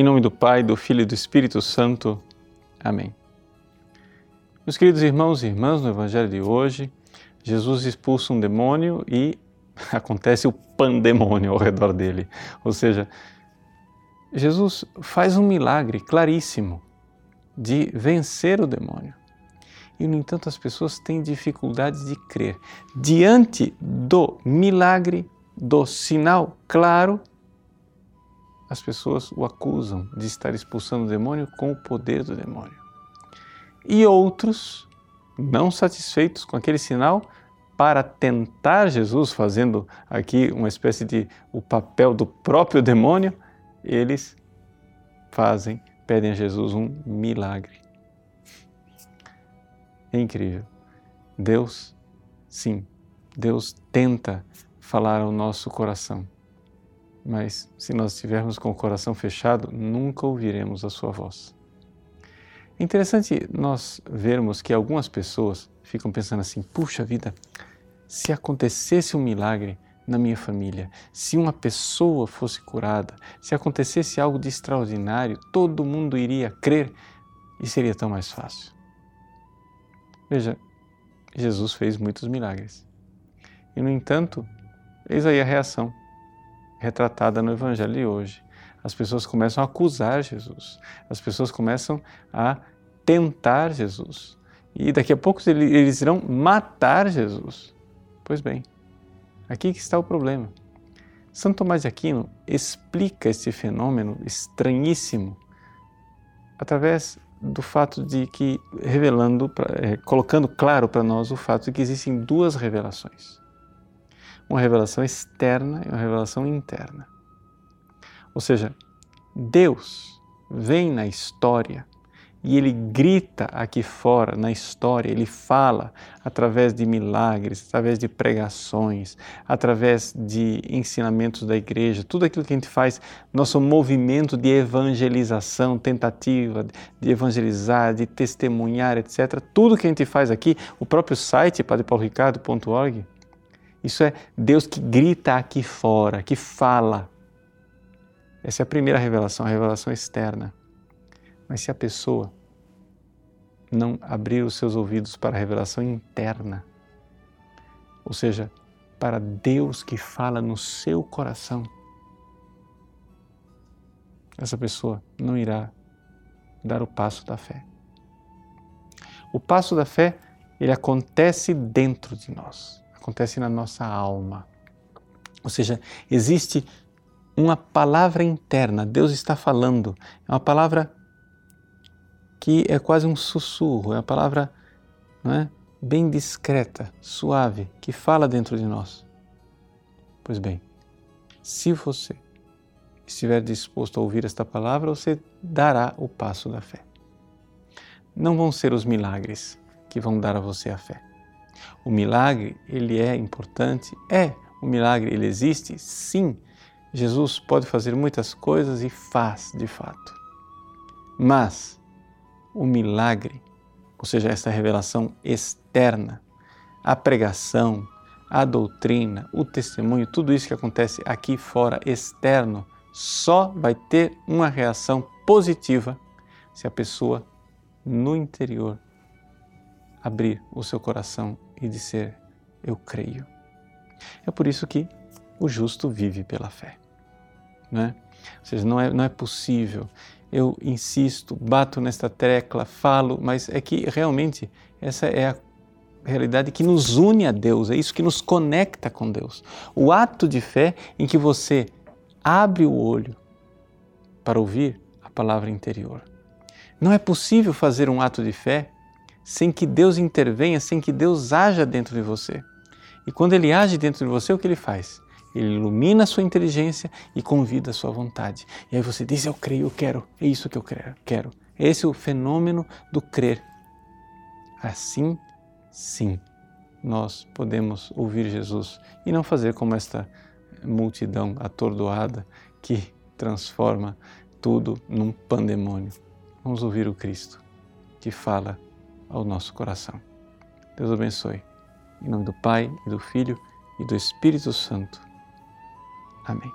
Em nome do Pai, do Filho e do Espírito Santo. Amém. Meus queridos irmãos e irmãs, no Evangelho de hoje, Jesus expulsa um demônio e acontece o pandemônio ao redor dele. Ou seja, Jesus faz um milagre claríssimo de vencer o demônio. E, no entanto, as pessoas têm dificuldade de crer. Diante do milagre, do sinal claro, as pessoas o acusam de estar expulsando o demônio com o poder do demônio. E outros, não satisfeitos com aquele sinal, para tentar Jesus, fazendo aqui uma espécie de o papel do próprio demônio, eles fazem, pedem a Jesus um milagre. É incrível. Deus, sim, Deus tenta falar ao nosso coração mas se nós estivermos com o coração fechado, nunca ouviremos a sua voz. É interessante nós vermos que algumas pessoas ficam pensando assim: puxa vida, se acontecesse um milagre na minha família, se uma pessoa fosse curada, se acontecesse algo de extraordinário, todo mundo iria crer e seria tão mais fácil. Veja, Jesus fez muitos milagres. E, no entanto, eis aí a reação retratada no Evangelho de hoje. As pessoas começam a acusar Jesus, as pessoas começam a tentar Jesus. E daqui a pouco eles irão matar Jesus. Pois bem, aqui que está o problema. Santo Tomás de Aquino explica esse fenômeno estranhíssimo através do fato de que, revelando, é, colocando claro para nós o fato de que existem duas revelações uma revelação externa e uma revelação interna. Ou seja, Deus vem na história e ele grita aqui fora na história, ele fala através de milagres, através de pregações, através de ensinamentos da igreja, tudo aquilo que a gente faz, nosso movimento de evangelização, tentativa de evangelizar, de testemunhar, etc. Tudo que a gente faz aqui, o próprio site padrepaulricardo.org isso é Deus que grita aqui fora, que fala. Essa é a primeira revelação, a revelação externa. Mas se a pessoa não abrir os seus ouvidos para a revelação interna, ou seja, para Deus que fala no seu coração, essa pessoa não irá dar o passo da fé. O passo da fé, ele acontece dentro de nós acontece na nossa alma. Ou seja, existe uma palavra interna, Deus está falando. É uma palavra que é quase um sussurro, é uma palavra não é? bem discreta, suave, que fala dentro de nós. Pois bem, se você estiver disposto a ouvir esta palavra, você dará o passo da fé. Não vão ser os milagres que vão dar a você a fé. O milagre, ele é importante? É. O milagre, ele existe? Sim. Jesus pode fazer muitas coisas e faz, de fato. Mas o milagre, ou seja, essa revelação externa, a pregação, a doutrina, o testemunho, tudo isso que acontece aqui fora, externo, só vai ter uma reação positiva se a pessoa no interior abrir o seu coração e dizer: Eu creio. É por isso que o justo vive pela fé. Não é? Ou seja, não é, não é possível. Eu insisto, bato nesta tecla, falo, mas é que realmente essa é a realidade que nos une a Deus, é isso que nos conecta com Deus. O ato de fé em que você abre o olho para ouvir a palavra interior. Não é possível fazer um ato de fé sem que Deus intervenha, sem que Deus haja dentro de você. E quando Ele age dentro de você, o que Ele faz? Ele ilumina a sua inteligência e convida a sua vontade. E aí você diz: Eu creio, eu quero, é isso que eu quero. Esse é o fenômeno do crer. Assim, sim, nós podemos ouvir Jesus e não fazer como esta multidão atordoada que transforma tudo num pandemônio. Vamos ouvir o Cristo que fala ao nosso coração. Deus abençoe. Em nome do Pai, e do Filho e do Espírito Santo. Amém.